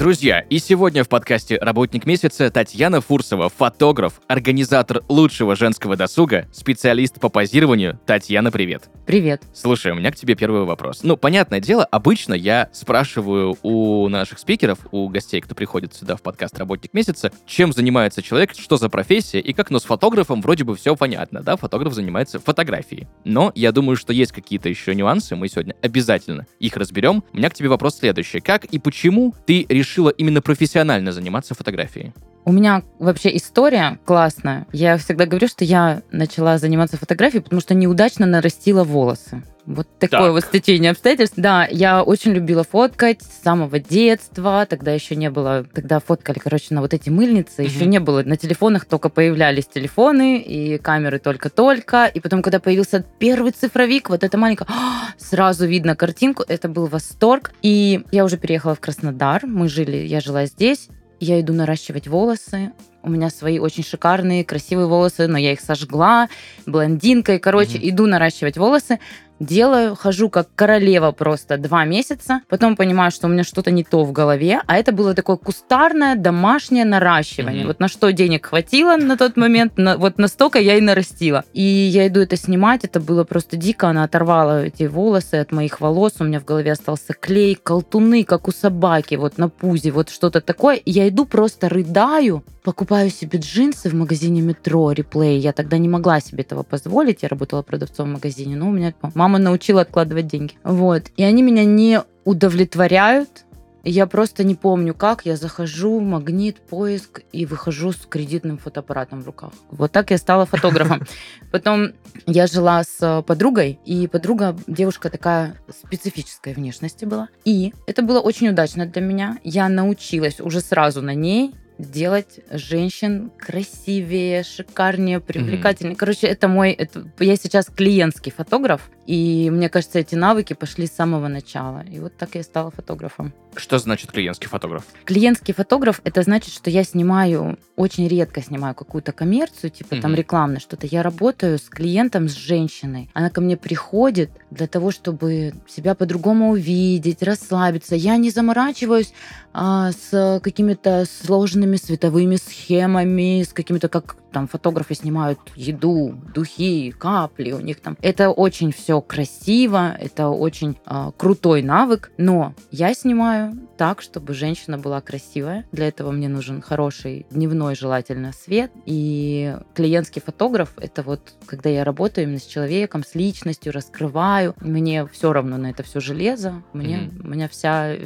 Друзья, и сегодня в подкасте «Работник месяца» Татьяна Фурсова, фотограф, организатор лучшего женского досуга, специалист по позированию. Татьяна, привет. Привет. Слушай, у меня к тебе первый вопрос. Ну, понятное дело, обычно я спрашиваю у наших спикеров, у гостей, кто приходит сюда в подкаст «Работник месяца», чем занимается человек, что за профессия и как, но с фотографом вроде бы все понятно, да, фотограф занимается фотографией. Но я думаю, что есть какие-то еще нюансы, мы сегодня обязательно их разберем. У меня к тебе вопрос следующий. Как и почему ты решил решила именно профессионально заниматься фотографией? У меня вообще история классная. Я всегда говорю, что я начала заниматься фотографией, потому что неудачно нарастила волосы. Вот такое так. вот стечение обстоятельств. Да, я очень любила фоткать с самого детства. Тогда еще не было, тогда фоткали, короче, на вот эти мыльницы. Угу. Еще не было. На телефонах только появлялись телефоны и камеры только-только. И потом, когда появился первый цифровик, вот это маленькое, сразу видно картинку. Это был восторг. И я уже переехала в Краснодар. Мы жили, я жила здесь. Я иду наращивать волосы. У меня свои очень шикарные, красивые волосы, но я их сожгла блондинкой. Короче, mm иду наращивать волосы делаю, хожу как королева просто два месяца, потом понимаю, что у меня что-то не то в голове, а это было такое кустарное домашнее наращивание. Mm-hmm. Вот на что денег хватило на тот момент, на, вот настолько я и нарастила. И я иду это снимать, это было просто дико, она оторвала эти волосы от моих волос, у меня в голове остался клей, колтуны, как у собаки, вот на пузе, вот что-то такое. И я иду просто рыдаю, покупаю себе джинсы в магазине метро, реплей. Я тогда не могла себе этого позволить, я работала продавцом в магазине, но у меня мама мама научила откладывать деньги. Вот. И они меня не удовлетворяют. Я просто не помню, как я захожу в магнит, поиск и выхожу с кредитным фотоаппаратом в руках. Вот так я стала фотографом. Потом я жила с подругой, и подруга, девушка такая специфической внешности была. И это было очень удачно для меня. Я научилась уже сразу на ней делать женщин красивее, шикарнее, привлекательнее. Mm-hmm. Короче, это мой... Это, я сейчас клиентский фотограф, и мне кажется, эти навыки пошли с самого начала. И вот так я стала фотографом. Что значит клиентский фотограф? Клиентский фотограф это значит, что я снимаю, очень редко снимаю какую-то коммерцию, типа mm-hmm. там рекламное что-то. Я работаю с клиентом, с женщиной. Она ко мне приходит для того, чтобы себя по-другому увидеть, расслабиться. Я не заморачиваюсь а, с какими-то сложными световыми схемами, с какими-то, как там фотографы снимают еду, духи, капли у них там. Это очень все красиво, это очень э, крутой навык, но я снимаю так, чтобы женщина была красивая. Для этого мне нужен хороший дневной желательно свет. И клиентский фотограф — это вот когда я работаю именно с человеком, с личностью, раскрываю. Мне все равно на это все железо. Мне, mm-hmm. У меня вся,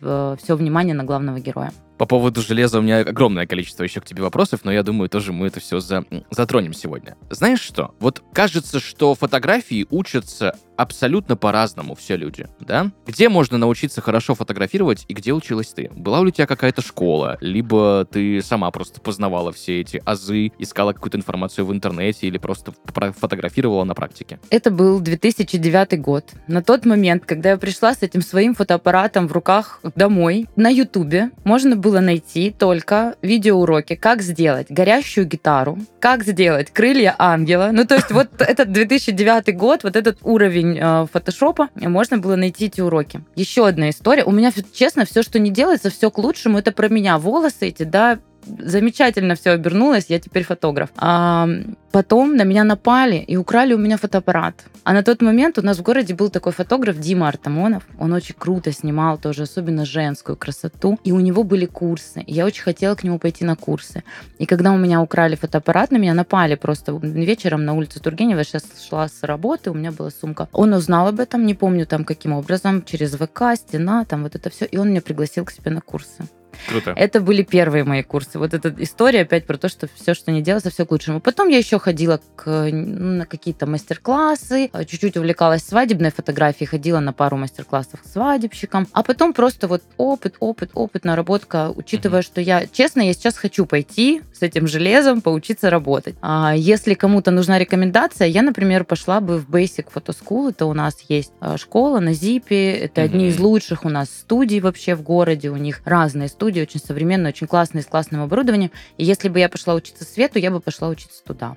все внимание на главного героя. По поводу железа у меня огромное количество еще к тебе вопросов, но я думаю, тоже мы это все за... затронем сегодня. Знаешь что? Вот кажется, что фотографии учатся абсолютно по-разному все люди, да? Где можно научиться хорошо фотографировать и где училась ты? Была ли у тебя какая-то школа, либо ты сама просто познавала все эти азы, искала какую-то информацию в интернете или просто фотографировала на практике? Это был 2009 год. На тот момент, когда я пришла с этим своим фотоаппаратом в руках домой, на Ютубе можно было найти только видеоуроки, как сделать горящую гитару, как сделать крылья ангела. Ну, то есть вот этот 2009 год, вот этот уровень уровень э, фотошопа, можно было найти эти уроки. Еще одна история. У меня, честно, все, что не делается, все к лучшему. Это про меня. Волосы эти, да, замечательно все обернулось, я теперь фотограф. А потом на меня напали и украли у меня фотоаппарат. А на тот момент у нас в городе был такой фотограф Дима Артамонов. Он очень круто снимал тоже, особенно женскую красоту. И у него были курсы. Я очень хотела к нему пойти на курсы. И когда у меня украли фотоаппарат, на меня напали просто вечером на улице Тургенева. Я сейчас шла с работы, у меня была сумка. Он узнал об этом, не помню там каким образом, через ВК, стена, там вот это все. И он меня пригласил к себе на курсы. Круто. Это были первые мои курсы. Вот эта история опять про то, что все, что не делается, все к лучшему. Потом я еще ходила к, ну, на какие-то мастер-классы, э, чуть-чуть увлекалась свадебной фотографией, ходила на пару мастер-классов к свадебщикам. А потом просто вот опыт, опыт, опыт, наработка, учитывая, что я, честно, я сейчас хочу пойти с этим железом, поучиться работать. А если кому-то нужна рекомендация, я, например, пошла бы в Basic Photo School. Это у нас есть э, школа на Зипе. Это Мгм. одни из лучших у нас студий вообще в городе. У них разные студии, очень современные, очень классные, с классным оборудованием. И если бы я пошла учиться свету, я бы пошла учиться туда.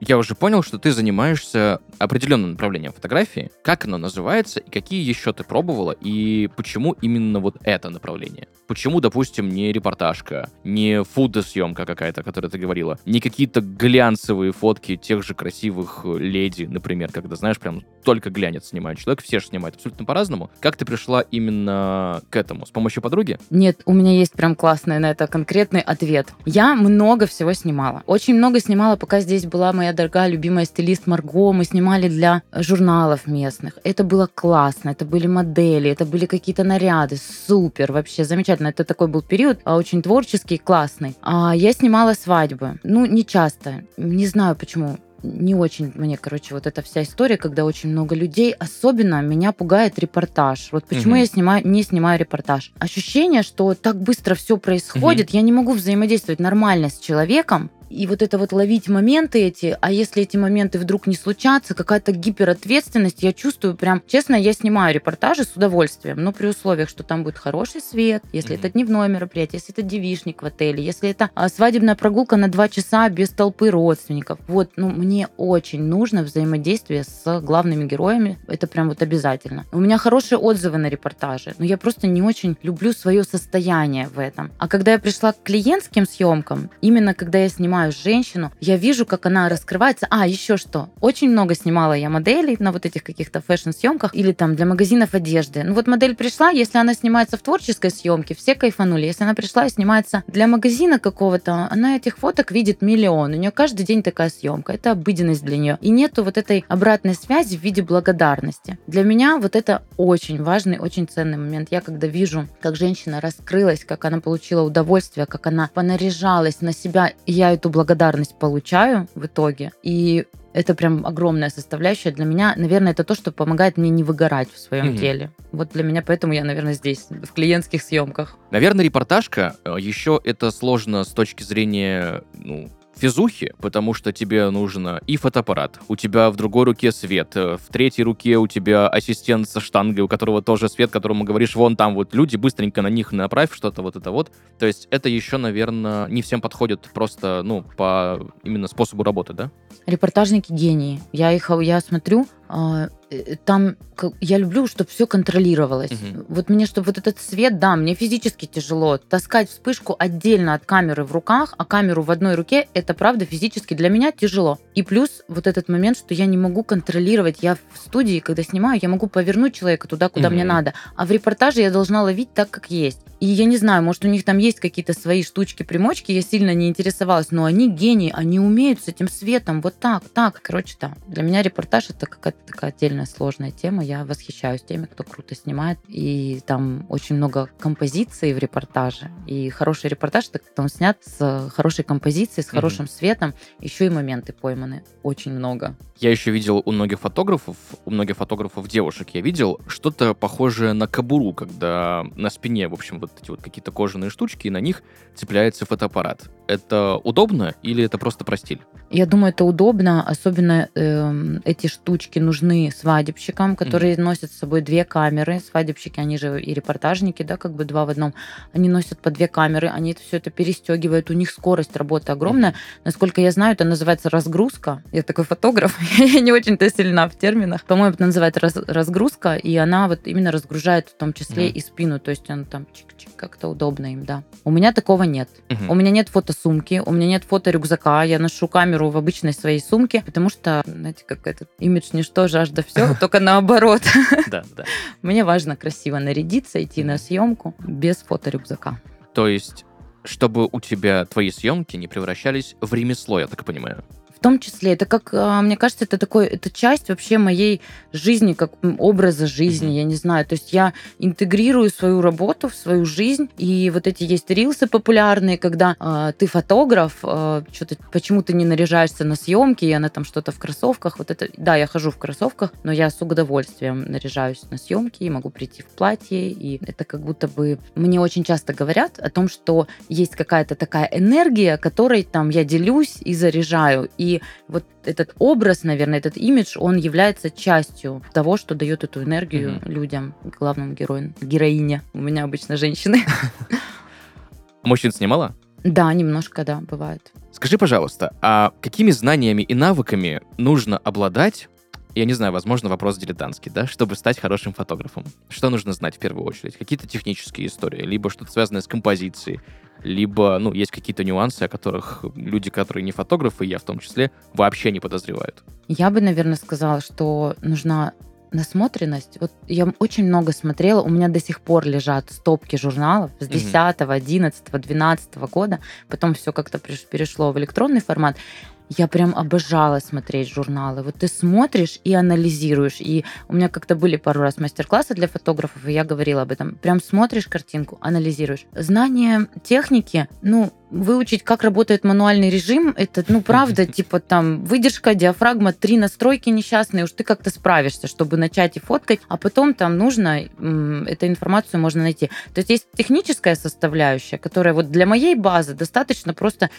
Я уже понял, что ты занимаешься определенным направлением фотографии. Как оно называется и какие еще ты пробовала и почему именно вот это направление? Почему, допустим, не репортажка, не фудосъемка какая-то, о которой ты говорила, не какие-то глянцевые фотки тех же красивых леди, например, когда, знаешь, прям только глянец снимает человек, все же снимают абсолютно по-разному. Как ты пришла именно к этому? С помощью подруги? Нет, у меня есть прям классный на это конкретный ответ. Я много всего снимала. Очень много снимала, пока здесь была моя дорогая любимая стилист Марго. Мы снимали для журналов местных. Это было классно. Это были модели, это были какие-то наряды. Супер, вообще замечательно. Это такой был период а, очень творческий, классный. А я снимала свадьбы. Ну, не часто. Не знаю почему не очень мне, короче, вот эта вся история, когда очень много людей, особенно меня пугает репортаж. Вот почему Мгм. я снимаю, не снимаю репортаж. Ощущение, что так быстро все происходит, я не могу взаимодействовать нормально с человеком, и вот это вот ловить моменты эти, а если эти моменты вдруг не случатся, какая-то гиперответственность, я чувствую прям, честно, я снимаю репортажи с удовольствием, но при условиях, что там будет хороший свет, если Мгм. это дневное мероприятие, если это девишник в отеле, если это а, свадебная прогулка на два часа без толпы родственников. Вот, ну, мне очень нужно взаимодействие с главными героями, это прям вот обязательно. У меня хорошие отзывы на репортажи, но я просто не очень люблю свое состояние в этом. А когда я пришла к клиентским съемкам, именно когда я снимаю женщину, я вижу, как она раскрывается. А, еще что. Очень много снимала я моделей на вот этих каких-то фэшн-съемках или там для магазинов одежды. Ну вот модель пришла, если она снимается в творческой съемке, все кайфанули. Если она пришла и снимается для магазина какого-то, она этих фоток видит миллион. У нее каждый день такая съемка. Это обыденность для нее. И нету вот этой обратной связи в виде благодарности. Для меня вот это очень важный, очень ценный момент. Я когда вижу, как женщина раскрылась, как она получила удовольствие, как она понаряжалась на себя, я эту благодарность получаю в итоге. И это прям огромная составляющая для меня. Наверное, это то, что помогает мне не выгорать в своем Мгм. деле. Вот для меня поэтому я, наверное, здесь, в клиентских съемках. Наверное, репортажка э, еще это сложно с точки зрения, ну, физухи, потому что тебе нужно и фотоаппарат, у тебя в другой руке свет, э, в третьей руке у тебя ассистент со штангой, у которого тоже свет, которому говоришь, вон там вот люди, быстренько на них направь что-то вот это вот. То есть это еще, наверное, не всем подходит просто, ну, по именно способу работы, да? Репортажники гении. Я их, я смотрю, там как- я люблю, чтобы все контролировалось. Мгм. Вот мне, чтобы вот этот свет, да, мне физически тяжело. Таскать вспышку отдельно от камеры в руках, а камеру в одной руке, это правда физически для меня тяжело. И плюс вот этот момент, что я не могу контролировать. Я в студии, когда снимаю, я могу повернуть человека туда, куда мне Мгм. надо. А в репортаже я должна ловить так, как есть. И я не знаю, может, у них там есть какие-то свои штучки-примочки, я сильно не интересовалась, но они гении, они умеют с этим светом, вот так, так. Короче, да, для меня репортаж это какая-то такая отдельная сложная тема. Я восхищаюсь теми, кто круто снимает. И там очень много композиций в репортаже. И хороший репортаж, это когда он снят с хорошей композицией, с хорошим светом. Еще и моменты пойманы. Очень много. Я еще видел у многих фотографов, у многих фотографов девушек я видел что-то похожее на кобуру, когда на спине, в общем, вот эти вот какие-то кожаные штучки, и на них цепляется фотоаппарат. Это удобно или это просто про стиль? Я думаю, это удобно, особенно эм, эти штучки нужны свадебщикам, которые носят с собой две камеры. Свадебщики, они же и репортажники, да, как бы два в одном. Они носят по две камеры, они это все это перестегивают, у них скорость работы огромная. Насколько я знаю, это называется разгрузка. Я такой фотограф, я не очень-то сильна в терминах. По-моему, это называется раз- разгрузка, и она вот именно разгружает в том числе Мгм. и спину, то есть он там чик-чик, как-то удобно им, да. У меня такого нет. Мгм. У меня нет фотосумки, у меня нет фоторюкзака, я ношу камеру в обычной своей сумке, потому что, знаете, как этот имидж ничто, жажда все, только наоборот. Да, да. Мне важно красиво нарядиться, идти на съемку без фоторюкзака. То есть, чтобы у тебя твои съемки не превращались в ремесло, я так понимаю. В том числе, это как, а, мне кажется, это такой, это часть вообще моей жизни, как образа жизни, mm-hmm. я не знаю. То есть я интегрирую свою работу в свою жизнь, и вот эти есть рилсы популярные, когда э, ты фотограф, э, что-то почему ты не наряжаешься на съемки, и она там что-то в кроссовках. Вот это, да, я хожу в кроссовках, но я с удовольствием наряжаюсь на съемки и могу прийти в платье, и это как будто бы мне очень часто говорят о том, что есть какая-то такая энергия, которой там я делюсь и заряжаю, и вот этот образ, наверное, этот имидж, он является частью того, что дает эту энергию mm-hmm. людям, главным героям, героине. У меня обычно женщины. Мужчин снимала? Да, немножко, да, бывает. Скажи, пожалуйста, а какими знаниями и навыками нужно обладать, я не знаю, возможно, вопрос дилетантский, да, чтобы стать хорошим фотографом? Что нужно знать в первую очередь? Какие-то технические истории, либо что-то связанное с композицией, либо, ну, есть какие-то нюансы, о которых люди, которые не фотографы, я в том числе, вообще не подозревают. Я бы, наверное, сказала, что нужна насмотренность. Вот я очень много смотрела, у меня до сих пор лежат стопки журналов с 10, 11, 12 года, потом все как-то перешло в электронный формат. Я прям обожала смотреть журналы. Вот ты смотришь и анализируешь. И у меня как-то были пару раз мастер-классы для фотографов, и я говорила об этом. Прям смотришь картинку, анализируешь. Знание техники, ну, выучить, как работает мануальный режим, это, ну, правда, типа там выдержка, диафрагма, три настройки несчастные, уж ты как-то справишься, чтобы начать и фоткать, а потом там нужно, эту информацию можно найти. То есть есть техническая составляющая, которая вот для моей базы достаточно просто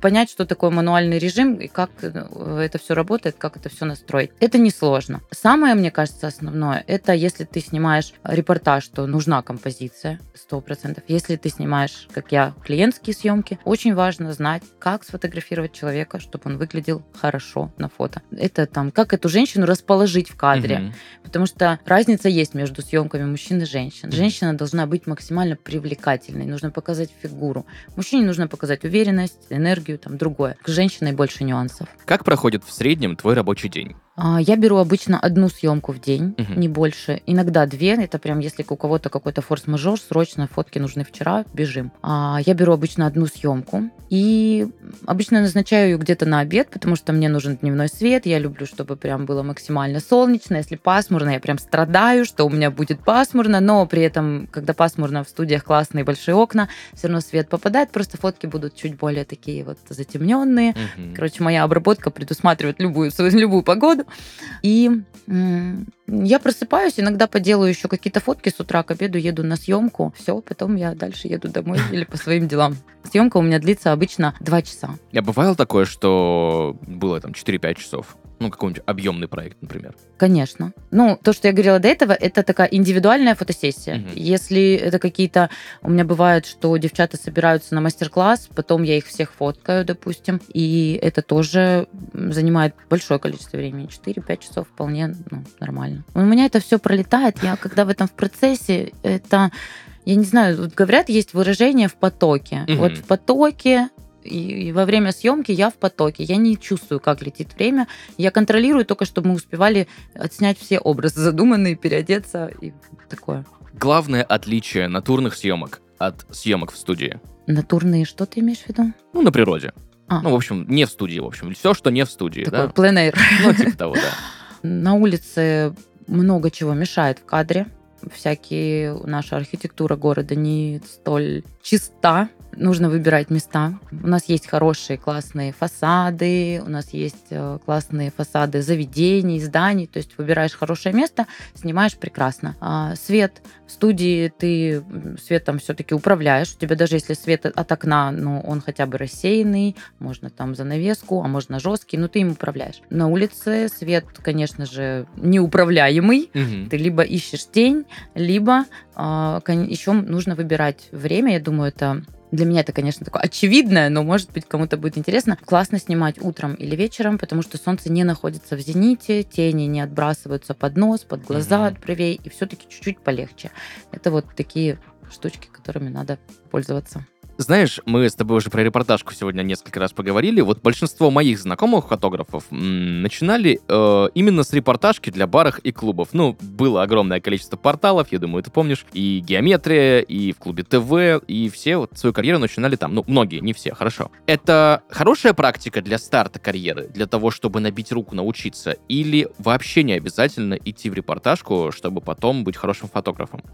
понять, что такое мануальный режим и как э, это все работает, как это все настроить. Это несложно. Самое, мне кажется, основное, это если ты снимаешь репортаж, то нужна композиция, 100%. Если ты снимаешь, как я, клиентский съемки, очень важно знать, как сфотографировать человека, чтобы он выглядел хорошо на фото. Это там, как эту женщину расположить в кадре. Угу. Потому что разница есть между съемками мужчин и женщин. Женщина должна быть максимально привлекательной, нужно показать фигуру. Мужчине нужно показать уверенность, энергию, там другое. К женщине больше нюансов. Как проходит в среднем твой рабочий день? А, я беру обычно одну съемку в день, угу. не больше. Иногда две. Это прям если у кого-то какой-то форс-мажор, срочно фотки нужны вчера, бежим. А, я беру обычно одну съемку и обычно назначаю ее где-то на обед, потому что мне нужен дневной свет. Я люблю, чтобы прям было максимально солнечно. Если пасмурно, я прям страдаю, что у меня будет пасмурно, но при этом, когда пасмурно в студиях классные большие окна, все равно свет попадает, просто фотки будут чуть более такие вот затемненные. Угу. Короче, моя обработка предусматривает любую, любую погоду. И я просыпаюсь, иногда поделаю еще какие-то фотки с утра, к обеду еду на съемку. Все, потом я дальше еду домой или по своим делам. Съемка у меня длится обычно 2 часа. Я бывало такое, что было там 4-5 часов? Ну, какой-нибудь объемный проект, например. Конечно. Ну, то, что я говорила до этого, это такая индивидуальная фотосессия. Угу. Если это какие-то... У меня бывает, что девчата собираются на мастер-класс, потом я их всех фоткаю, допустим, и это тоже занимает большое количество времени. 4-5 часов вполне ну, нормально. У меня это все пролетает. Я когда в этом в процессе, это я не знаю, вот говорят, есть выражение в потоке. Угу. Вот в потоке и, во время съемки я в потоке. Я не чувствую, как летит время. Я контролирую только, чтобы мы успевали отснять все образы задуманные, переодеться и такое. Главное отличие натурных съемок от съемок в студии. Натурные что ты имеешь в виду? Ну, на природе. А. Ну, в общем, не в студии, в общем. Все, что не в студии. Такой да? пленэр. Ну, типа того, да. На улице много чего мешает в кадре. Всякие наша архитектура города не столь чиста, нужно выбирать места. У нас есть хорошие, классные фасады, у нас есть э, классные фасады заведений, зданий. То есть выбираешь хорошее место, снимаешь прекрасно. А свет в студии ты светом все-таки управляешь. У тебя даже если свет от окна, ну, он хотя бы рассеянный, можно там занавеску, а можно жесткий, но ты им управляешь. На улице свет, конечно же, неуправляемый. Угу. Ты либо ищешь тень, либо а, еще нужно выбирать время. Я думаю, это для меня это, конечно, такое очевидное, но, может быть, кому-то будет интересно. Классно снимать утром или вечером, потому что солнце не находится в зените, тени не отбрасываются под нос, под глаза mm-hmm. от бровей, и все-таки чуть-чуть полегче. Это вот такие штучки, которыми надо пользоваться. Знаешь, мы с тобой уже про репортажку сегодня несколько раз поговорили. Вот большинство моих знакомых фотографов начинали э, именно с репортажки для барах и клубов. Ну, было огромное количество порталов, я думаю, ты помнишь, и Геометрия, и в клубе ТВ, и все вот свою карьеру начинали там. Ну, многие, не все, хорошо. Это хорошая практика для старта карьеры, для того, чтобы набить руку, научиться? Или вообще не обязательно идти в репортажку, чтобы потом быть хорошим фотографом?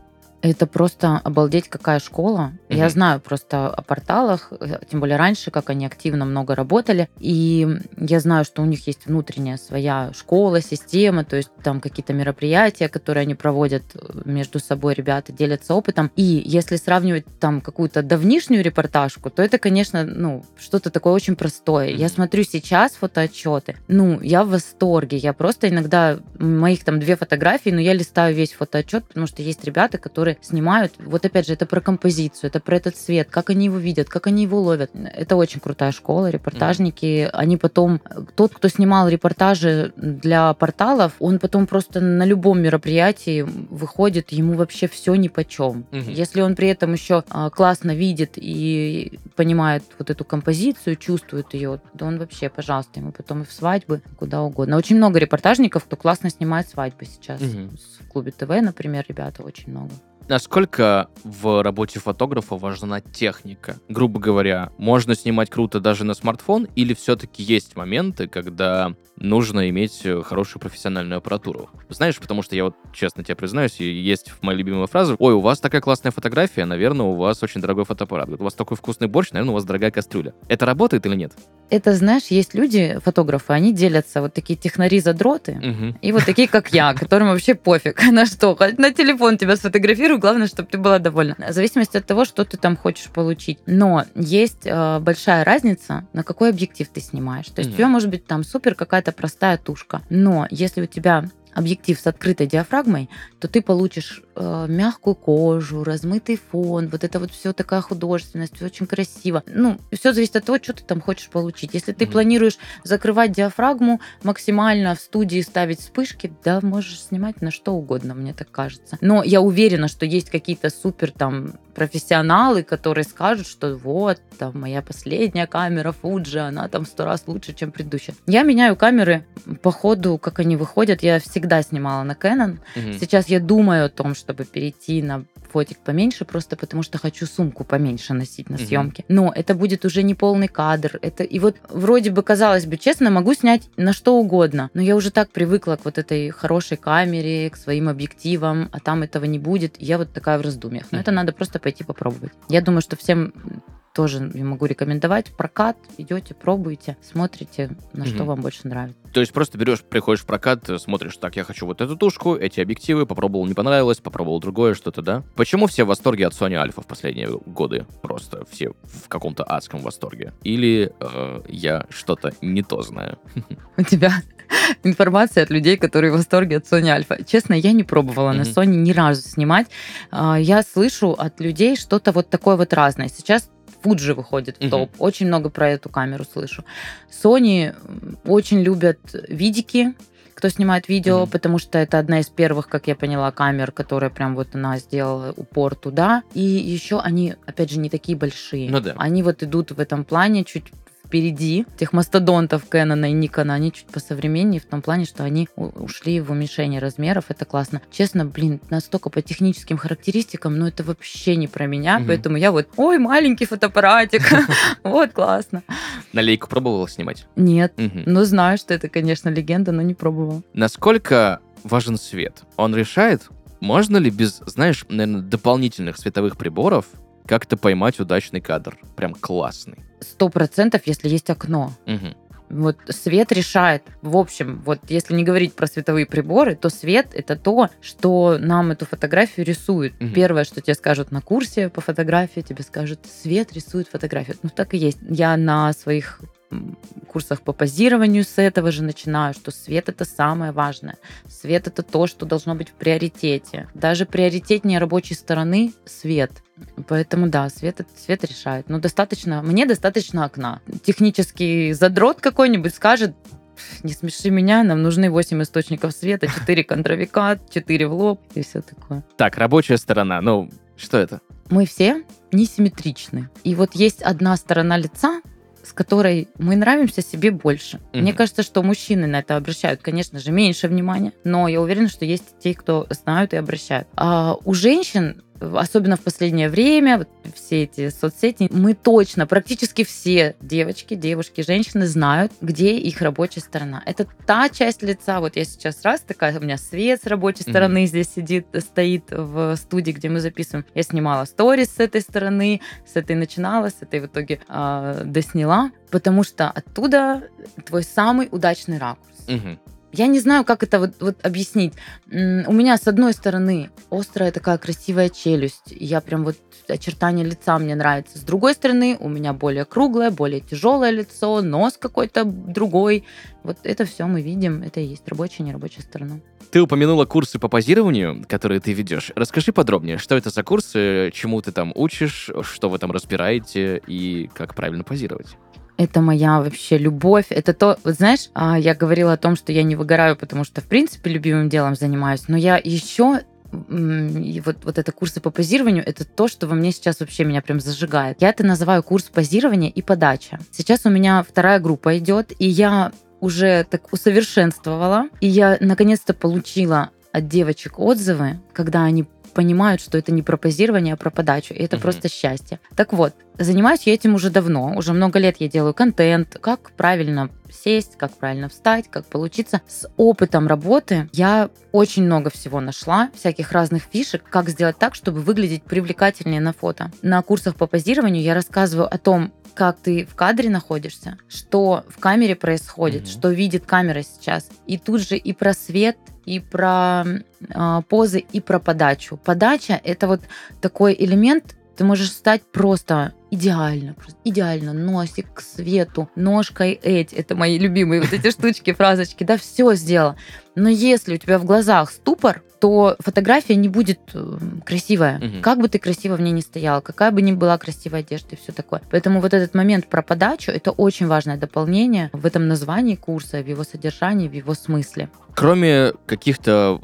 Это просто обалдеть, какая школа. Mm-hmm. Я знаю просто о порталах, э, тем более раньше, как они активно много работали. И я знаю, что у них есть внутренняя своя школа, система, то есть там какие-то мероприятия, которые они проводят э, между собой, ребята делятся опытом. И если сравнивать там какую-то давнишнюю репортажку, то это, конечно, ну, что-то такое очень простое. Mm-hmm. Я смотрю сейчас фотоотчеты, ну, я в восторге. Я просто иногда, моих там две фотографии, но я листаю весь фотоотчет, потому что есть ребята, которые снимают. Вот опять же, это про композицию, это про этот свет, как они его видят, как они его ловят. Это очень крутая школа, репортажники. Mm-hmm. Они потом, тот, кто снимал репортажи для порталов, он потом просто на любом мероприятии выходит, ему вообще все ни по чем. Mm-hmm. Если он при этом еще а, классно видит и понимает вот эту композицию, чувствует ее, то он вообще, пожалуйста, ему потом и в свадьбы, куда угодно. Очень много репортажников, кто классно снимает свадьбы сейчас. Mm-hmm. В клубе ТВ, например, ребята очень много. Насколько в работе фотографа важна техника? Грубо говоря, можно снимать круто даже на смартфон, или все-таки есть моменты, когда нужно иметь э, хорошую профессиональную аппаратуру? Знаешь, потому что я вот честно тебе признаюсь, есть моя любимая фраза, ой, у вас такая классная фотография, наверное, у вас очень дорогой фотоаппарат. У вас такой вкусный борщ, наверное, у вас дорогая кастрюля. Это работает или нет? Это, знаешь, есть люди, фотографы, они делятся вот такие технари-задроты, угу. и вот такие, как я, которым вообще пофиг на что. Хоть на телефон тебя сфотографирую, главное, чтобы ты была довольна. В зависимости от того, что ты там хочешь получить. Но есть э, большая разница, на какой объектив ты снимаешь. То есть угу. у тебя может быть там супер какая-то простая тушка. Но если у тебя объектив с открытой диафрагмой, то ты получишь э, мягкую кожу, размытый фон, вот это вот все такая художественность, очень красиво. Ну, все зависит от того, что ты там хочешь получить. Если ты mm-hmm. планируешь закрывать диафрагму максимально в студии ставить вспышки, да, можешь снимать на что угодно, мне так кажется. Но я уверена, что есть какие-то супер там профессионалы, которые скажут, что вот, там, моя последняя камера Fuji, она там сто раз лучше, чем предыдущая. Я меняю камеры по ходу, как они выходят. Я всегда снимала на Canon. Угу. Сейчас я думаю о том, чтобы перейти на фотик поменьше, просто потому что хочу сумку поменьше носить на съемке. Но это будет уже не полный кадр. Это и вот вроде бы казалось бы честно, могу снять на что угодно, но я уже так привыкла к вот этой хорошей камере, к своим объективам, а там этого не будет. И я вот такая в раздумьях. Но это надо просто пойти попробовать. Я думаю, что всем тоже я могу рекомендовать. Прокат, идете, пробуете, смотрите, на угу. что вам больше нравится. То есть просто берешь, приходишь в прокат, смотришь, так, я хочу вот эту тушку, эти объективы, попробовал, не понравилось, попробовал другое что-то, да? Почему все в восторге от Sony Alpha в последние годы? Просто все в каком-то адском восторге? Или э, я что-то не то знаю? У тебя информация от людей, которые в восторге от Sony Alpha. Честно, я не пробовала mm-hmm. на Sony ни разу снимать. А, я слышу от людей что-то вот такое вот разное. Сейчас Fuji выходит в топ. Угу. Очень много про эту камеру слышу. Sony очень любят видики, кто снимает видео, mm потому что это одна из первых, как я поняла, камер, которая прям вот она сделала упор туда. И еще они, опять же, не такие большие. Ну да. Они вот идут в этом плане чуть впереди тех мастодонтов Кэнона и Никона. Они чуть посовременнее в том плане, что они ушли в уменьшение размеров. Это классно. Честно, блин, настолько по техническим характеристикам, но это вообще не про меня. Угу. Поэтому я вот, ой, маленький фотоаппаратик. Вот, классно. На лейку пробовала снимать? Нет. Но знаю, что это, конечно, легенда, но не пробовала. Насколько важен свет? Он решает, можно ли без, знаешь, наверное, дополнительных световых приборов как-то поймать удачный кадр? Прям классный сто процентов, если есть окно. Угу. Вот свет решает. В общем, вот если не говорить про световые приборы, то свет это то, что нам эту фотографию рисует. Угу. Первое, что тебе скажут на курсе по фотографии, тебе скажут, свет рисует фотографию. Ну так и есть. Я на своих курсах по позированию с этого же начинаю, что свет это самое важное. Свет это то, что должно быть в приоритете. Даже приоритетнее рабочей стороны свет. Поэтому да, свет, свет решает. Но достаточно, мне достаточно окна. Технический задрот какой-нибудь скажет, не смеши меня, нам нужны 8 источников света, 4 контровика, 4 в лоб и все такое. Так, рабочая сторона. Ну, что это? Мы все несимметричны. И вот есть одна сторона лица, с которой мы нравимся себе больше. Мгм. Мне кажется, что мужчины на это обращают, конечно же, меньше внимания, но я уверена, что есть те, кто знают и обращают. А у женщин особенно в последнее время, вот все эти соцсети, мы точно, практически все девочки, девушки, женщины знают, где их рабочая сторона. Это та часть лица, вот я сейчас раз такая, у меня свет с рабочей стороны здесь сидит, стоит в студии, где мы записываем. Я снимала сторис с этой стороны, с этой начинала, с этой в итоге а, досняла, потому что оттуда твой самый удачный ракурс. Мгм. Я не знаю, как это вот, вот объяснить. У меня, с одной стороны, острая такая красивая челюсть. и Я прям вот очертания лица мне нравится. С другой стороны, у меня более круглое, более тяжелое лицо, нос какой-то другой. Вот это все мы видим. Это и есть рабочая, нерабочая сторона. Ты упомянула курсы по позированию, которые ты ведешь. Расскажи подробнее, что это за курсы, чему ты там учишь, что вы там разбираете и как правильно позировать. Это моя вообще любовь. Это то, вот знаешь, а, я говорила о том, что я не выгораю, потому что, в принципе, любимым делом занимаюсь. Но я еще и вот, вот это курсы по позированию, это то, что во мне сейчас вообще меня прям зажигает. Я это называю курс позирования и подача. Сейчас у меня вторая группа идет, и я уже так усовершенствовала, и я наконец-то получила от девочек отзывы, когда они понимают, что это не про позирование, а про подачу. И это Мгм. просто счастье. Так вот, занимаюсь я этим уже давно. Уже много лет я делаю контент, как правильно сесть, как правильно встать, как получиться. С опытом работы я очень много всего нашла, всяких разных фишек, как сделать так, чтобы выглядеть привлекательнее на фото. На курсах по позированию я рассказываю о том, как ты в кадре находишься, что в камере происходит, Мгм. что видит камера сейчас. И тут же и про свет, и про э, позы, и про подачу. Подача — это вот такой элемент, ты можешь стать просто идеально, просто идеально, носик к свету, ножкой эть, это мои любимые вот эти штучки, фразочки, да, все сделала. Но если у тебя в глазах ступор, то фотография не будет э, красивая. Мгм. Как бы ты красиво в ней не стояла, какая бы ни была красивая одежда и все такое. Поэтому вот этот момент про подачу, это очень важное дополнение в этом названии курса, в его содержании, в его смысле. Кроме каких-то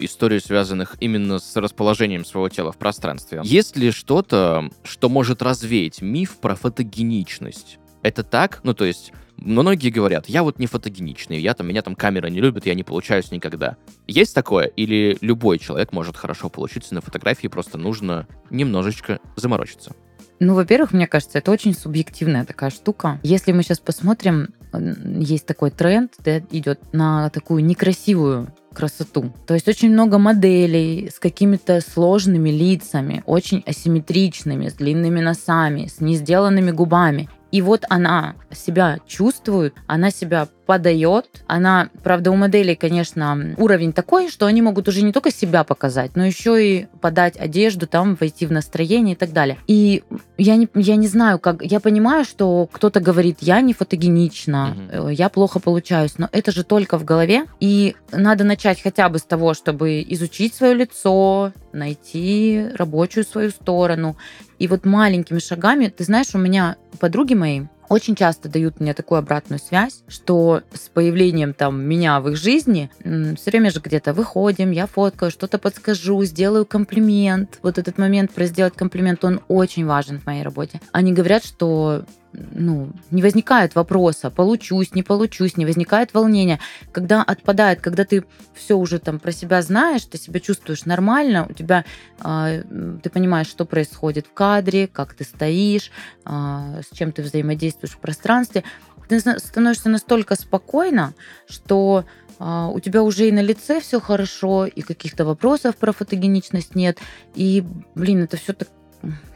историй, связанных именно с расположением своего тела в пространстве, есть ли что-то, что может развеять миф про фотогеничность? Это так? Ну, то есть, многие говорят, я вот не фотогеничный, я там, меня там камера не любит, я не получаюсь никогда. Есть такое? Или любой человек может хорошо получиться на фотографии, просто нужно немножечко заморочиться? Ну, во-первых, мне кажется, это очень субъективная такая штука. Если мы сейчас посмотрим, есть такой тренд, да, идет на такую некрасивую красоту. То есть очень много моделей с какими-то сложными лицами, очень асимметричными, с длинными носами, с несделанными губами. И вот она себя чувствует, она себя подает. Она, правда, у моделей, конечно, уровень такой, что они могут уже не только себя показать, но еще и подать одежду, там, войти в настроение и так далее. И я не, я не знаю, как... Я понимаю, что кто-то говорит, я не фотогенична, э, я плохо получаюсь, но это же только в голове. И надо начать хотя бы с того, чтобы изучить свое лицо, найти рабочую свою сторону. И вот маленькими шагами, ты знаешь, у меня подруги мои очень часто дают мне такую обратную связь, что с появлением там меня в их жизни все время же где-то выходим, я фоткаю, что-то подскажу, сделаю комплимент. Вот этот момент про сделать комплимент, он очень важен в моей работе. Они говорят, что ну, не возникает вопроса, получусь, не получусь, не возникает волнения. Когда отпадает, когда ты все уже там про себя знаешь, ты себя чувствуешь нормально, у тебя, э, ты понимаешь, что происходит в кадре, как ты стоишь, э, с чем ты взаимодействуешь в пространстве, ты становишься настолько спокойно, что Uh, у тебя уже и на лице все хорошо, и каких-то вопросов про фотогеничность нет. И, блин, это все так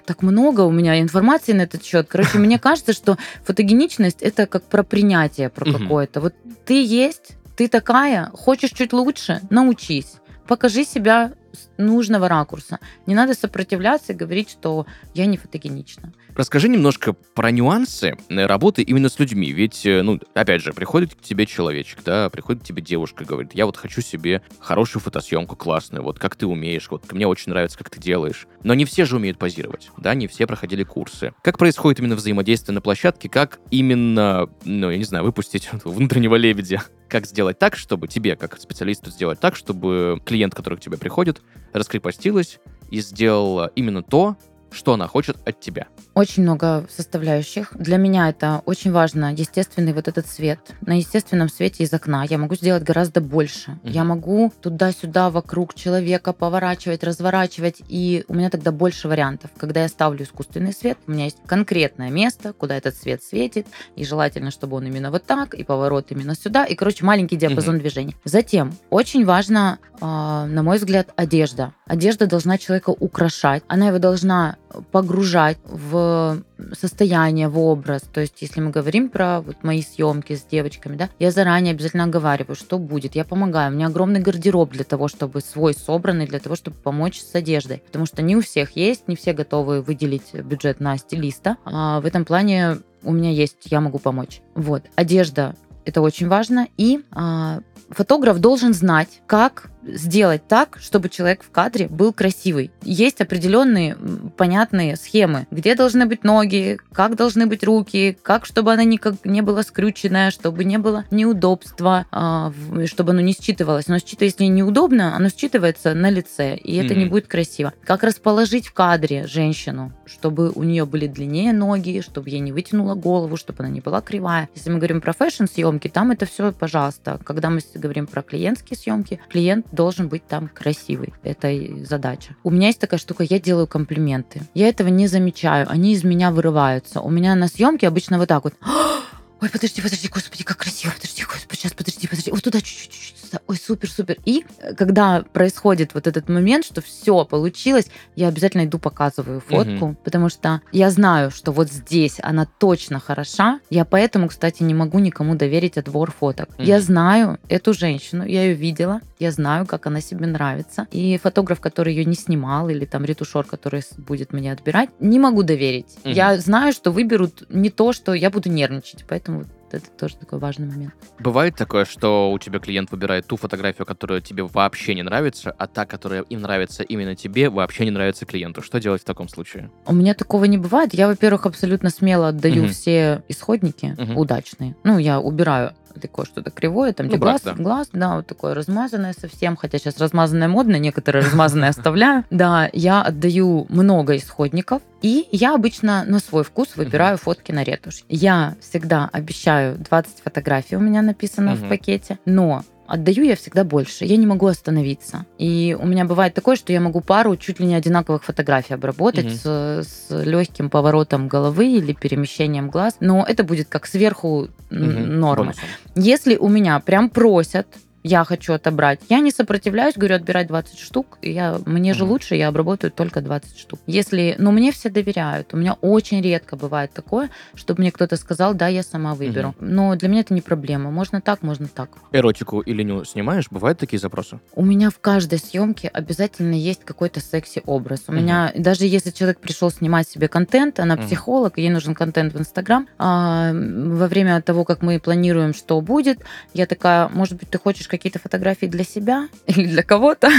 так много у меня информации на этот счет. Короче, мне кажется, что фотогеничность это как про принятие, про какое-то. Вот ты есть, ты такая, хочешь чуть лучше, научись. Покажи себя с нужного ракурса. Не надо сопротивляться и говорить, что я не фотогенична. Расскажи немножко про нюансы э, работы именно с людьми. Ведь, э, ну, опять же, приходит к тебе человечек, да, приходит к тебе девушка, говорит, я вот хочу себе хорошую фотосъемку, классную, вот как ты умеешь, вот мне очень нравится, как ты делаешь. Но не все же умеют позировать, да, не все проходили курсы. Как происходит именно взаимодействие на площадке, как именно, ну, я не знаю, выпустить внутреннего лебедя? Как сделать так, чтобы тебе, как специалисту, сделать так, чтобы клиент, который к тебе приходит, раскрепостилась и сделал именно то, что она хочет от тебя? Очень много составляющих. Для меня это очень важно, естественный вот этот свет. На естественном свете из окна я могу сделать гораздо больше. Mm-hmm. Я могу туда-сюда вокруг человека поворачивать, разворачивать, и у меня тогда больше вариантов. Когда я ставлю искусственный свет, у меня есть конкретное место, куда этот свет светит, и желательно, чтобы он именно вот так, и поворот именно сюда, и, короче, маленький диапазон mm-hmm. движений. Затем, очень важно, а, на мой взгляд, одежда. Одежда должна человека украшать, она его должна погружать в состояние, в образ. То есть, если мы говорим про вот мои съемки с девочками, да, я заранее обязательно оговариваю, что будет. Я помогаю. У меня огромный гардероб для того, чтобы свой собранный, для того, чтобы помочь с одеждой. Потому что не у всех есть, не все готовы выделить бюджет на стилиста. А в этом плане у меня есть, я могу помочь. Вот. Одежда это очень важно. И а, фотограф должен знать, как сделать так, чтобы человек в кадре был красивый. Есть определенные понятные схемы, где должны быть ноги, как должны быть руки, как чтобы она никак не была скрюченная, чтобы не было неудобства, а, чтобы оно не считывалось. Но считывается, если неудобно, оно считывается на лице, и это mm-hmm. не будет красиво. Как расположить в кадре женщину, чтобы у нее были длиннее ноги, чтобы ей не вытянула голову, чтобы она не была кривая. Если мы говорим про фэшн-съемки, там это все, пожалуйста. Когда мы говорим про клиентские съемки, клиент должен быть там красивый. Это задача. У меня есть такая штука, я делаю комплименты. Я этого не замечаю, они из меня вырываются. У меня на съемке обычно вот так вот ой, подожди, подожди, господи, как красиво, подожди, господи, сейчас, подожди, подожди, вот туда чуть-чуть, ой, супер, супер. И э, когда происходит вот этот момент, что все получилось, я обязательно иду показываю фотку, угу. потому что я знаю, что вот здесь она точно хороша, я поэтому, кстати, не могу никому доверить отбор фоток. Угу. Я знаю эту женщину, я ее видела, я знаю, как она себе нравится, и фотограф, который ее не снимал, или там ретушер, который будет мне отбирать, не могу доверить. Угу. Я знаю, что выберут не то, что я буду нервничать, Поэтому это тоже такой важный момент. Бывает такое, что у тебя клиент выбирает ту фотографию, которая тебе вообще не нравится, а та, которая им нравится именно тебе, вообще не нравится клиенту. Что делать в таком случае? У меня такого не бывает. Я, во-первых, абсолютно смело отдаю угу. все исходники угу. удачные. Ну, я убираю такое что-то кривое, там, ну, где глаз, да. глаз, да, вот такое размазанное совсем, хотя сейчас размазанное модно, некоторые размазанные оставляю. Да, я отдаю много исходников, и я обычно на свой вкус выбираю фотки на ретушь. Я всегда обещаю 20 фотографий у меня написано в пакете, но отдаю я всегда больше. Я не могу остановиться. И у меня бывает такое, что я могу пару чуть ли не одинаковых фотографий обработать угу. с, с легким поворотом головы или перемещением глаз. Но это будет как сверху угу. нормы. Бонусом. Если у меня прям просят я хочу отобрать. Я не сопротивляюсь, говорю, отбирать 20 штук. Я, мне mm-hmm. же лучше, я обработаю только 20 штук. Если, ну, мне все доверяют. У меня очень редко бывает такое, чтобы мне кто-то сказал, да, я сама выберу. Mm-hmm. Но для меня это не проблема. Можно так, можно так. Эротику или не снимаешь? Бывают такие запросы? У меня в каждой съемке обязательно есть какой-то секси-образ. У mm-hmm. меня, даже если человек пришел снимать себе контент, она mm-hmm. психолог, ей нужен контент в Инстаграм, а, во время того, как мы планируем, что будет, я такая, может быть, ты хочешь какие-то фотографии для себя или для кого-то.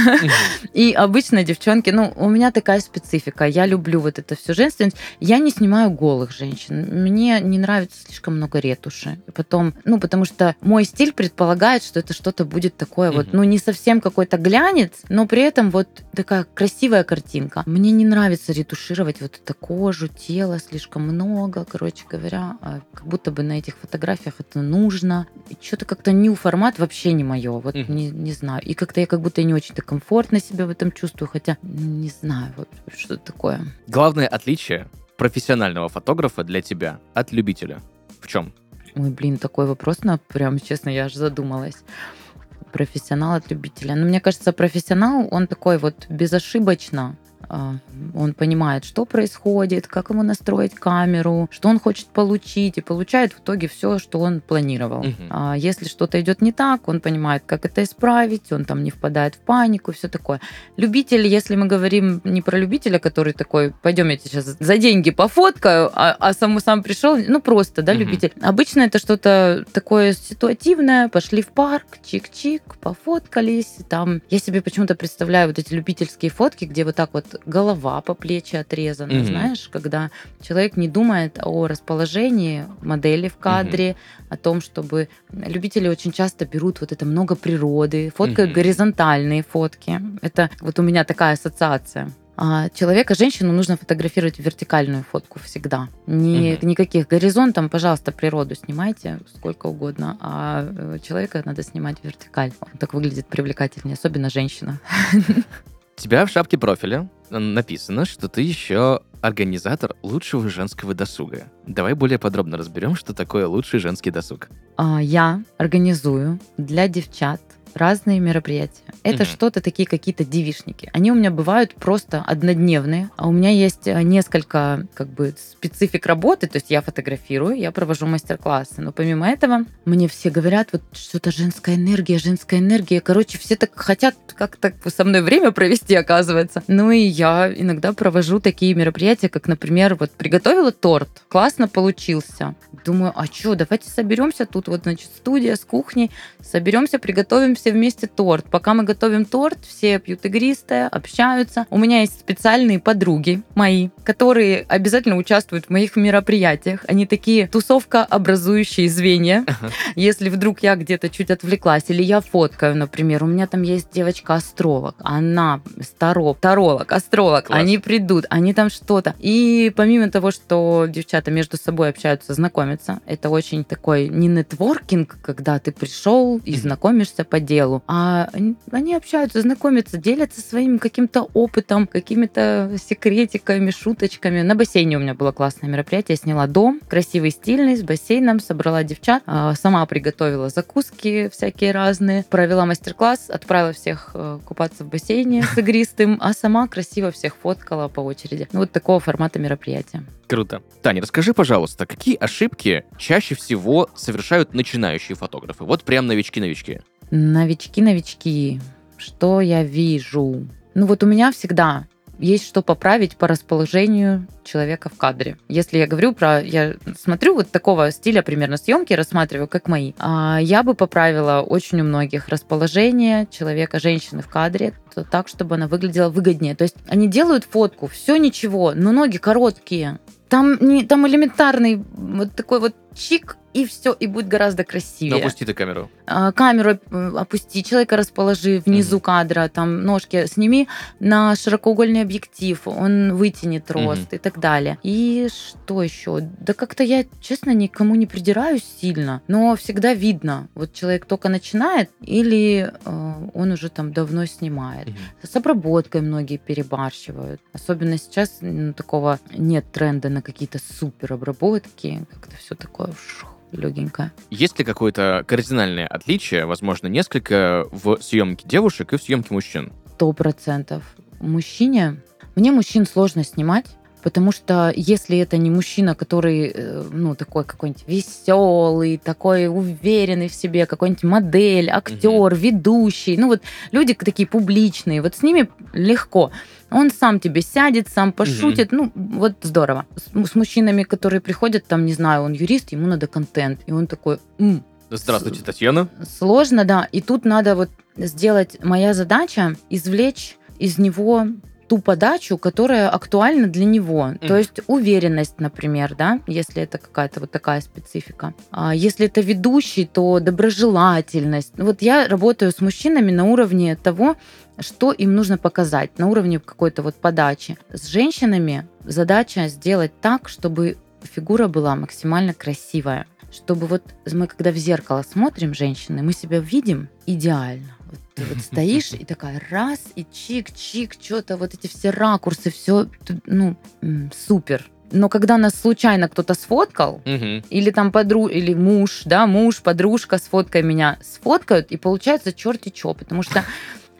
И обычно девчонки, ну, у меня такая специфика. Я люблю вот это все женственность. Я не снимаю голых женщин. Мне не нравится слишком много ретуши. И потом, ну, потому что мой стиль предполагает, что это что-то будет такое вот, ну, не совсем какой-то глянец, но при этом вот такая красивая картинка. Мне не нравится ретушировать вот эту кожу, тело слишком много, короче говоря, а как будто бы на этих фотографиях это нужно. И что-то как-то new формат вообще не мое мое. Вот mm не, не знаю. И как-то я как будто не очень-то комфортно себя в этом чувствую, хотя не знаю, вот что такое. Главное отличие профессионального фотографа для тебя от любителя в чем? Ой, блин, такой вопрос, на прям честно, я аж задумалась. Профессионал от любителя. Но ну, мне кажется, профессионал, он такой вот безошибочно он понимает, что происходит, как ему настроить камеру, что он хочет получить, и получает в итоге все, что он планировал. А если что-то идет не так, он понимает, как это исправить, он там не впадает в панику, все такое. Любитель, если мы говорим не про любителя, который такой, пойдем я тебе сейчас за деньги пофоткаю, а, а сам, сам пришел, ну просто, да, Мгм. любитель. Обычно это что-то такое ситуативное, пошли в парк, чик-чик, пофоткались, там. Я себе почему-то представляю вот эти любительские фотки, где вот так вот голова по плечи отрезана, Мгм. знаешь, когда человек не думает о расположении модели в кадре, о том, чтобы любители очень часто берут вот это много природы, фоткают Мгм. горизонтальные фотки. Это вот у меня такая ассоциация. А человека, женщину нужно фотографировать вертикальную фотку всегда. Ни, Мгм. Никаких горизонтом, пожалуйста, природу снимайте сколько угодно, а э, человека надо снимать вертикаль. Он так выглядит привлекательнее, особенно женщина. Тебя в шапке профиля написано, что ты еще организатор лучшего женского досуга. Давай более подробно разберем, что такое лучший женский досуг. А, Я организую для девчат разные мероприятия. Это Мгм. что-то такие какие-то девишники. Они у меня бывают просто однодневные, а у меня есть э, несколько как бы специфик работы, то есть я фотографирую, я провожу мастер-классы, но помимо этого мне все говорят, вот что-то женская энергия, женская энергия. Короче, все так хотят как-то со мной время провести, оказывается. Ну и я иногда провожу такие мероприятия, как, например, вот приготовила торт, классно получился. Думаю, а что, давайте соберемся тут, вот, значит, студия с кухней, соберемся, приготовим все вместе торт. Пока мы готовим торт, все пьют игристое, общаются. У меня есть специальные подруги мои, которые обязательно участвуют в моих мероприятиях. Они такие тусовка образующие звенья. Если вдруг я где-то чуть отвлеклась, или я фоткаю, например, у меня там есть девочка-астролог, она старо, таролог, астролог, Класс. они придут, они там что-то. И помимо того, что девчата между собой общаются, знакомятся, это очень такой не нетворкинг, когда ты пришел и знакомишься по делу, а они- общаются, знакомятся, делятся своим каким-то опытом, какими-то секретиками, шуточками. На бассейне у меня было классное мероприятие, я сняла дом, красивый, стильный, с бассейном, собрала девчат, а, сама приготовила закуски всякие разные, провела мастер-класс, отправила всех э, купаться в бассейне с игристым, а сама красиво всех фоткала по очереди. Ну, Вот такого формата мероприятия. Круто. Таня, расскажи, пожалуйста, какие ошибки чаще всего совершают начинающие фотографы? Вот прям новички-новички. Новички-новички. Что я вижу? Ну вот у меня всегда есть что поправить по расположению человека в кадре. Если я говорю про... Я смотрю вот такого стиля примерно съемки, рассматриваю как мои. А я бы поправила очень у многих расположение человека, женщины в кадре так, чтобы она выглядела выгоднее. То есть они делают фотку, все ничего, но ноги короткие. Там, не, там элементарный вот такой вот чик, и все, и будет гораздо Ну, красивее. опусти ты камеру. А, камеру э, опусти, человека расположи внизу кадра, там ножки сними на широкоугольный объектив, он вытянет рост и так далее. И что еще? Да как-то я, честно, никому не придираюсь сильно, но всегда видно, вот человек только начинает или э, он уже там давно снимает. Мгм. С обработкой многие перебарщивают. Особенно сейчас ну, такого нет тренда на какие-то супер обработки. Как-то все такое легенькое. Есть ли какое-то кардинальное отличие, возможно, несколько, в съемке девушек и в съемке мужчин? Сто процентов. Мужчине... Мне мужчин сложно снимать, потому что если это не мужчина, который, э, ну, такой какой-нибудь веселый, такой уверенный в себе, какой-нибудь модель, актер, ведущий, ну, вот люди такие публичные, вот с ними легко. Он сам тебе сядет, сам пошутит, ну, вот здорово. С, с мужчинами, которые приходят, там, не знаю, он юрист, ему надо контент, и он такой, «М, Здравствуйте, Татьяна. Сложно, да. И тут надо вот сделать... Моя задача извлечь из него ту подачу, которая актуальна для него. Мгм. То есть уверенность, например, да, если это какая-то вот такая специфика. А если это ведущий, то доброжелательность. Вот я работаю с мужчинами на уровне того, что им нужно показать, на уровне какой-то вот подачи. С женщинами задача сделать так, чтобы фигура была максимально красивая. Чтобы вот мы, когда в зеркало смотрим, женщины, мы себя видим идеально. Вот ты вот стоишь и такая раз, и чик-чик, что-то, вот эти все ракурсы, все, ну, супер. Но когда нас случайно кто-то сфоткал, Мгм. или там подру... или муж, да, муж, подружка, сфоткай меня, сфоткают, и получается черти чё, потому что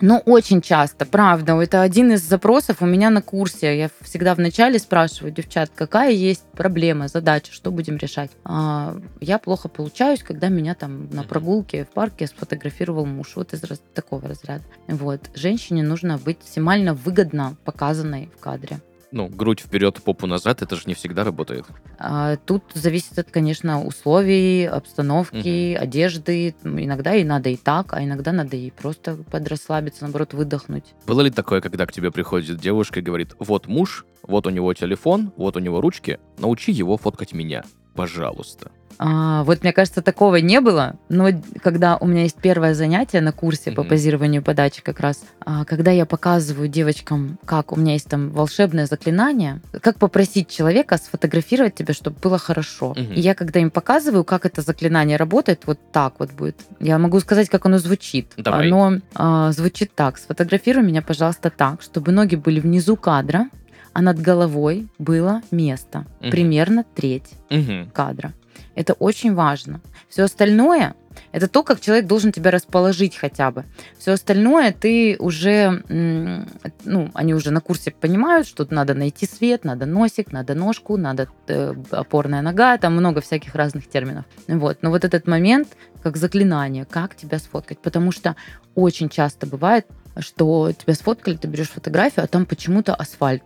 Ну, очень часто, правда. Это один из запросов у меня на курсе. Я всегда вначале спрашиваю, девчат, какая есть проблема, задача, что будем решать. А, я плохо получаюсь, когда меня там на прогулке в парке сфотографировал муж. Вот из раз- такого разряда. Вот. Женщине нужно быть максимально выгодно показанной в кадре. Ну, грудь вперед, попу назад, это же не всегда работает. А, Тут зависит от, конечно, условий, обстановки, одежды. Иногда и надо и так, а иногда надо и просто подрасслабиться, наоборот, выдохнуть. Было ли такое, когда к тебе приходит девушка и говорит, вот муж, вот у него телефон, вот у него ручки, научи его фоткать меня, пожалуйста. А, вот, мне кажется, такого не было, но когда у меня есть первое занятие на курсе по Мгм. позированию подачи как раз, а, когда я показываю девочкам, как у меня есть там волшебное заклинание, как попросить человека сфотографировать тебя, чтобы было хорошо. Мгм. И я когда им показываю, как это заклинание работает, вот так вот будет. Я могу сказать, как оно звучит. Давай. Оно а, звучит так. Сфотографируй меня, пожалуйста, так, чтобы ноги были внизу кадра, а над головой было место. Мгм. Примерно треть Мгм. кадра. Это очень важно. Все остальное это то, как человек должен тебя расположить хотя бы. Все остальное ты уже, ну, они уже на курсе понимают, что надо найти свет, надо носик, надо ножку, надо э, опорная нога, там много всяких разных терминов. Вот. Но вот этот момент, как заклинание, как тебя сфоткать, потому что очень часто бывает, что тебя сфоткали, ты берешь фотографию, а там почему-то асфальт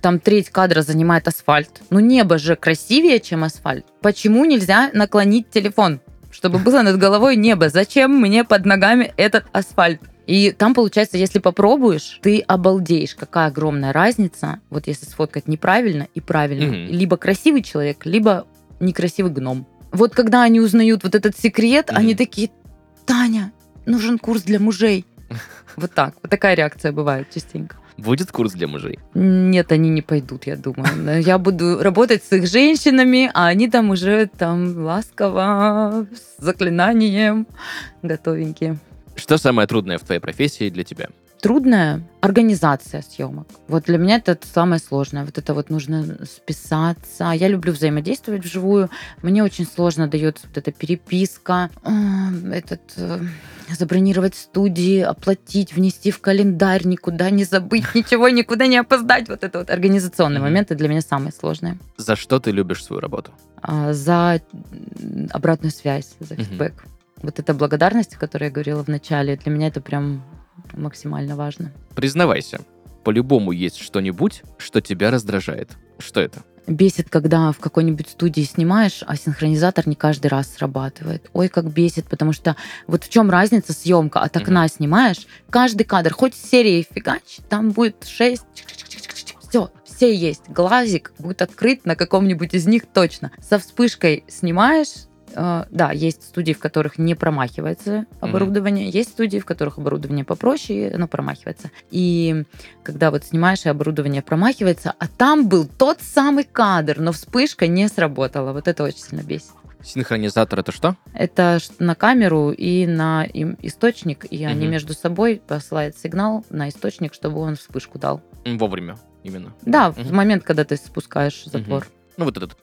там треть кадра занимает асфальт. Ну, небо же красивее, чем асфальт. Почему нельзя наклонить телефон, чтобы было над головой небо? Зачем мне под ногами этот асфальт? И там, получается, если попробуешь, ты обалдеешь, какая огромная разница, вот если сфоткать неправильно и правильно. Мгм. Либо красивый человек, либо некрасивый гном. Вот когда они узнают вот этот секрет, Мгм. они такие, Таня, нужен курс для мужей. Вот так. Вот такая реакция бывает частенько. Будет курс для мужей? Нет, они не пойдут, я думаю. Я буду работать с их женщинами, а они там уже там ласково, с заклинанием, готовенькие. Что самое трудное в твоей профессии для тебя? Трудная организация съемок. Вот для меня это самое сложное. Вот это вот нужно списаться. Я люблю взаимодействовать вживую. Мне очень сложно дается вот эта переписка, э, этот э, забронировать студии, оплатить, внести в календарь, никуда не забыть, ничего, никуда не опоздать. Вот это вот организационные моменты для меня самые сложные. За что ты любишь свою работу? А, За обратную связь, за фидбэк. Вот эта благодарность, о которой я говорила в начале, для меня это прям максимально важно. Признавайся, по-любому есть что-нибудь, что тебя раздражает. Что это? Бесит, когда в какой-нибудь студии снимаешь, а синхронизатор не каждый раз срабатывает. Ой, как бесит, потому что вот в чем разница съемка? От окна снимаешь, каждый кадр, хоть серии фигач, там будет 6, все, все есть. Глазик будет открыт на каком-нибудь из них точно. Со вспышкой снимаешь, да, есть студии, в которых не промахивается оборудование, есть студии, в которых оборудование попроще, и оно промахивается. И когда вот снимаешь, и оборудование промахивается, а там был тот самый кадр, но вспышка не сработала. Вот это очень сильно бесит. Синхронизатор это что? Это на камеру и на источник, и они Мгм. между собой посылают сигнал на источник, чтобы он вспышку дал. Вовремя именно. Да, в Мгм. момент, когда ты спускаешь затвор. Ну вот этот.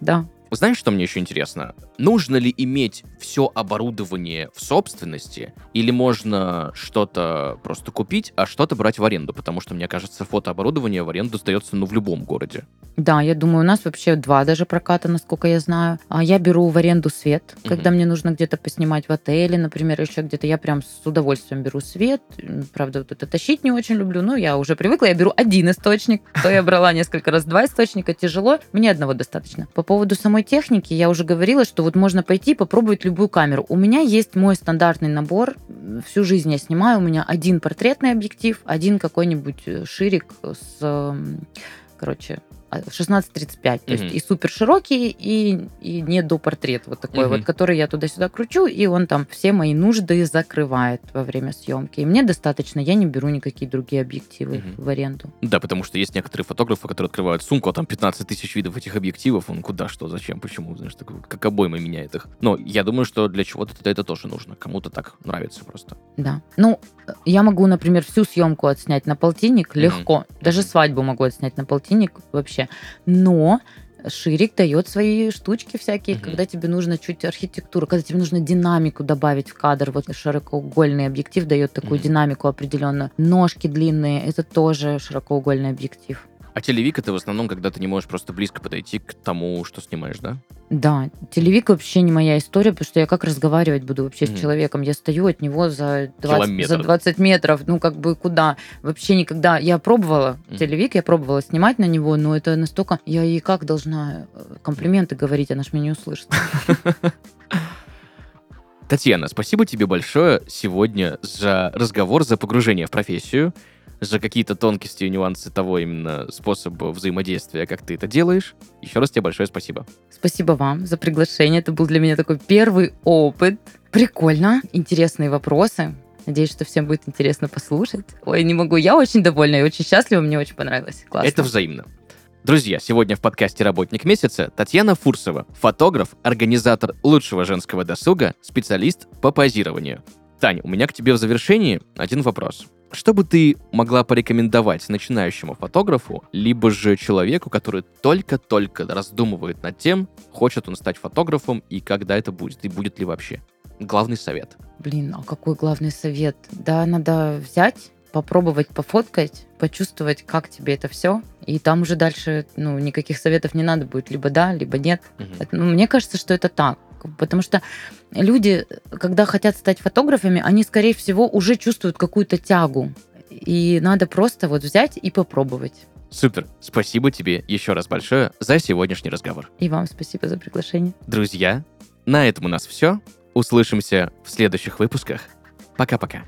Да. Знаешь, что мне еще интересно? Нужно ли иметь все оборудование в собственности, или можно что-то просто купить, а что-то брать в аренду? Потому что, мне кажется, фотооборудование в аренду сдается ну, в любом городе. Да, я думаю, у нас вообще два даже проката, насколько я знаю. А я беру в аренду свет, Мгм. когда мне нужно где-то поснимать в отеле, например, еще где-то. Я прям с удовольствием беру свет. Правда, вот это тащить не очень люблю, но я уже привыкла. Я беру один источник. То я брала несколько раз два источника. Тяжело. Мне одного достаточно. По поводу самой техники, я уже говорила, что вот можно пойти и попробовать любую камеру. У меня есть мой стандартный набор. Всю жизнь я снимаю. У меня один портретный объектив, один какой-нибудь э, ширик с, короче, а, 16-35. То есть и супер широкий, и, и не до портрет вот такой Мгм. вот, который я туда-сюда кручу, и он там все мои нужды закрывает во время съемки. И мне достаточно, я не беру никакие другие объективы Мгм. в аренду. Да, потому что есть некоторые фотографы, которые открывают сумку, а там 15 тысяч видов этих объективов. Он куда, что, зачем, почему, знаешь, так, как обойма меняет их. Но я думаю, что для чего-то это, это тоже нужно. Кому-то так нравится просто. Да. Ну, я могу, например, всю съемку отснять на полтинник легко. Даже Мгм. свадьбу могу отснять на полтинник вообще. Но Ширик дает свои штучки всякие, Мгм. когда тебе нужно чуть архитектуру, когда тебе нужно динамику добавить в кадр. Вот широкоугольный объектив дает такую Мгм. динамику определенную. Ножки длинные, это тоже широкоугольный объектив. А телевик это в основном, когда ты не можешь просто близко подойти к тому, что снимаешь, да? Да, телевик вообще не моя история, потому что я как разговаривать буду вообще Мгм. с человеком? Я стою от него за 20, Километр. за 20 метров, ну как бы куда? Вообще никогда. Я пробовала Мгм. телевик, я пробовала снимать на него, но это настолько... Я ей как должна э, комплименты говорить, она ж меня не услышит. Татьяна, спасибо тебе большое сегодня за разговор, за погружение в профессию, за какие-то тонкости и нюансы того именно способа взаимодействия, как ты это делаешь. Еще раз тебе большое спасибо. Спасибо вам за приглашение. Это был для меня такой первый опыт. Прикольно, интересные вопросы. Надеюсь, что всем будет интересно послушать. Ой, не могу. Я очень довольна и очень счастлива. Мне очень понравилось. Классно. Это взаимно. Друзья, сегодня в подкасте «Работник месяца» Татьяна Фурсова, фотограф, организатор лучшего женского досуга, специалист по позированию. Таня, у меня к тебе в завершении один вопрос. Что бы ты могла порекомендовать начинающему фотографу, либо же человеку, который только-только раздумывает над тем, хочет он стать фотографом и когда это будет, и будет ли вообще? Главный совет. Блин, а какой главный совет? Да, надо взять, попробовать пофоткать, почувствовать, как тебе это все. И там уже дальше, ну, никаких советов не надо будет. Либо да, либо нет. Это- ну, мне кажется, что это так. Потому что люди, когда хотят стать фотографами, они, скорее всего, уже чувствуют какую-то тягу. И надо просто вот взять и попробовать. Супер. Спасибо тебе еще раз большое за сегодняшний разговор. И вам спасибо за приглашение. Друзья, на этом у нас все. Услышимся в следующих выпусках. Пока-пока.